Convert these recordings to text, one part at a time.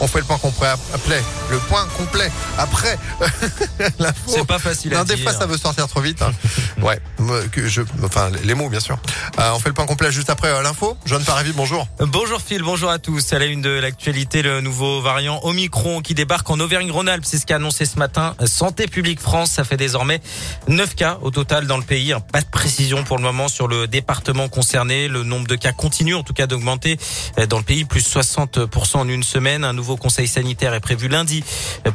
On fait le point complet, le point complet après l'info. C'est pas facile à non, dire. Des fois, ça veut sortir trop vite. hein. ouais, que je, enfin, les mots, bien sûr. Euh, on fait le point complet juste après euh, l'info. John Paravi, bonjour. Bonjour Phil, bonjour à tous. À la une de l'actualité, le nouveau variant Omicron qui débarque en Auvergne-Rhône-Alpes. C'est ce qu'a annoncé ce matin Santé publique France. Ça fait désormais 9 cas au total dans le pays. Pas de précision pour le moment sur le département concerné. Le nombre de cas continue en tout cas d'augmenter dans le pays, plus 60% en une semaine. Un nouveau conseil sanitaire est prévu lundi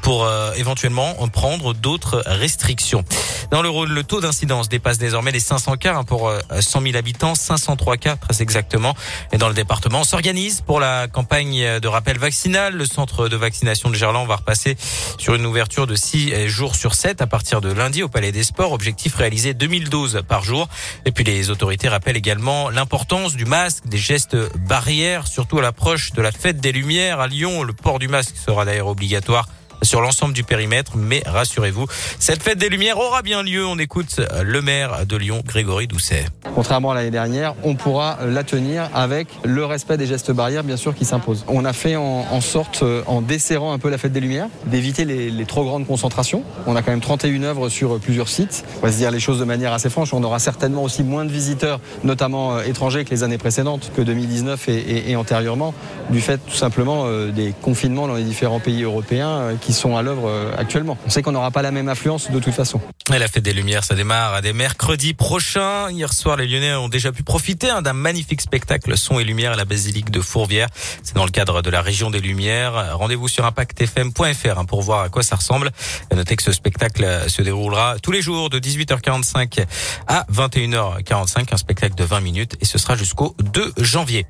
pour euh, éventuellement prendre d'autres restrictions. Dans le Rhône, le taux d'incidence dépasse désormais les 500 cas hein, pour euh, 100 000 habitants, 503 cas très exactement. Et dans le département, on s'organise pour la campagne de rappel vaccinal. Le centre de vaccination de Gerland va repasser sur une ouverture de 6 jours sur 7 à partir de lundi au Palais des Sports. Objectif réalisé 2000 doses par jour. Et puis les autorités rappellent également l'importance du masque, des gestes barrières, surtout à l'approche de la fête des Lumières à Lyon. Port du masque sera d'ailleurs obligatoire sur l'ensemble du périmètre, mais rassurez-vous, cette fête des Lumières aura bien lieu. On écoute le maire de Lyon, Grégory Doucet. Contrairement à l'année dernière, on pourra la tenir avec le respect des gestes barrières, bien sûr, qui s'imposent. On a fait en, sorte, euh, en desserrant un peu la fête des Lumières, d'éviter les, trop grandes concentrations. On a quand même 31 œuvres sur plusieurs sites. On va se dire les choses de manière assez franche. On aura certainement aussi moins de visiteurs, notamment euh, étrangers, que les années précédentes, que 2019 et, antérieurement, du fait tout simplement euh, des confinements dans les différents pays européens euh, sont à l'œuvre euh, actuellement. On sait qu'on n'aura pas la même affluence de toute façon. La fête des Lumières, ça démarre dès mercredi prochain. Hier soir, les Lyonnais ont déjà pu profiter hein, d'un magnifique spectacle son et lumière à la basilique de Fourvière. C'est dans le cadre de la région des Lumières. Rendez-vous sur impactfm.fr hein, pour voir à quoi ça ressemble. Notez que ce spectacle se déroulera tous les jours de 18h45 à 21h45, un spectacle de 20 minutes et ce sera jusqu'au 2 janvier.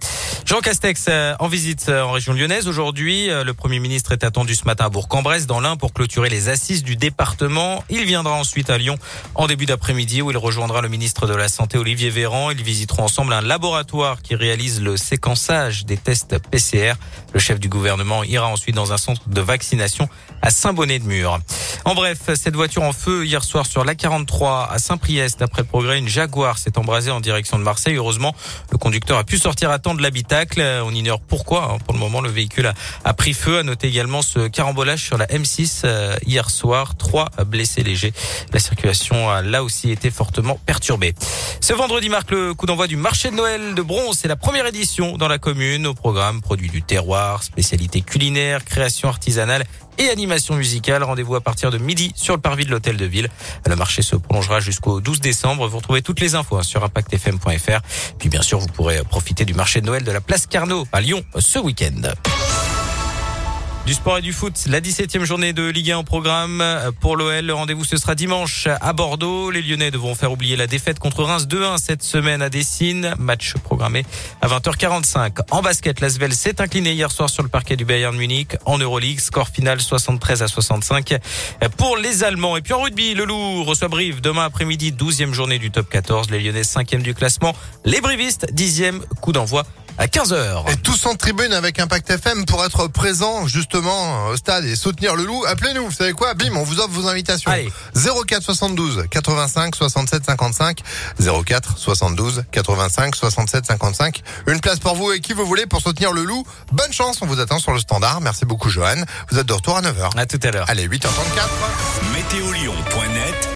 Jean Castex euh, en visite euh, en région lyonnaise aujourd'hui. Euh, Le Premier ministre est attendu ce matin à Bourg-en-Bresse dans l'Ain pour clôturer les assises du département. Il viendra ensuite à Lyon en début d'après-midi où il rejoindra le ministre de la Santé Olivier Véran. Ils visiteront ensemble un laboratoire qui réalise le séquençage des tests PCR. Le chef du gouvernement ira ensuite dans un centre de vaccination à Saint-Bonnet-de-Mur. En bref, cette voiture en feu hier soir sur l'A43 à Saint-Priest. D'après progrès, une Jaguar s'est embrasée en direction de Marseille. Heureusement, le conducteur a pu sortir à temps de l'habitacle. On ignore pourquoi. hein. Pour le moment, le véhicule a, a pris feu. À noter également ce carambolage sur la M6 euh, hier soir. Trois blessés légers. La circulation a là aussi été fortement perturbée. Ce vendredi marque le coup d'envoi du marché de Noël de Bronze. C'est la première édition dans la commune. Au programme, produits du terroir, spécialités culinaires, création artisanale et animation musicale. Rendez-vous à partir de midi sur le parvis de l'hôtel de ville. Le marché se prolongera jusqu'au 12 décembre. Vous retrouvez toutes les infos hein, sur impactfm.fr. Puis bien sûr, vous pourrez profiter du marché de Noël de la place Carnot à Lyon ce week-end. Du sport et du foot, la 17e journée de Ligue 1 au programme pour l'OL. Le rendez-vous ce sera dimanche à Bordeaux. Les Lyonnais devront faire oublier la défaite contre Reims 2-1 cette semaine à Dessine. Match programmé à 20h45. En basket, l'Asvel s'est incliné hier soir sur le parquet du Bayern Munich en Euroleague. Score final 73 à 65 pour les Allemands. Et puis en rugby, le Loup reçoit Brive demain après-midi, 12e journée du top 14. Les Lyonnais 5e du classement. Les Brivistes 10e coup d'envoi à 15h. Et tous en tribune avec Impact FM pour être présent justement au stade et soutenir le loup. Appelez-nous, vous savez quoi? Bim, on vous offre vos invitations. Allez. 04 72 85 67 55 04 72 85 67 55. Une place pour vous et qui vous voulez pour soutenir le loup. Bonne chance, on vous attend sur le standard. Merci beaucoup Johan. Vous êtes de retour à 9h. À tout à l'heure. Allez, 8h34. Météolion.net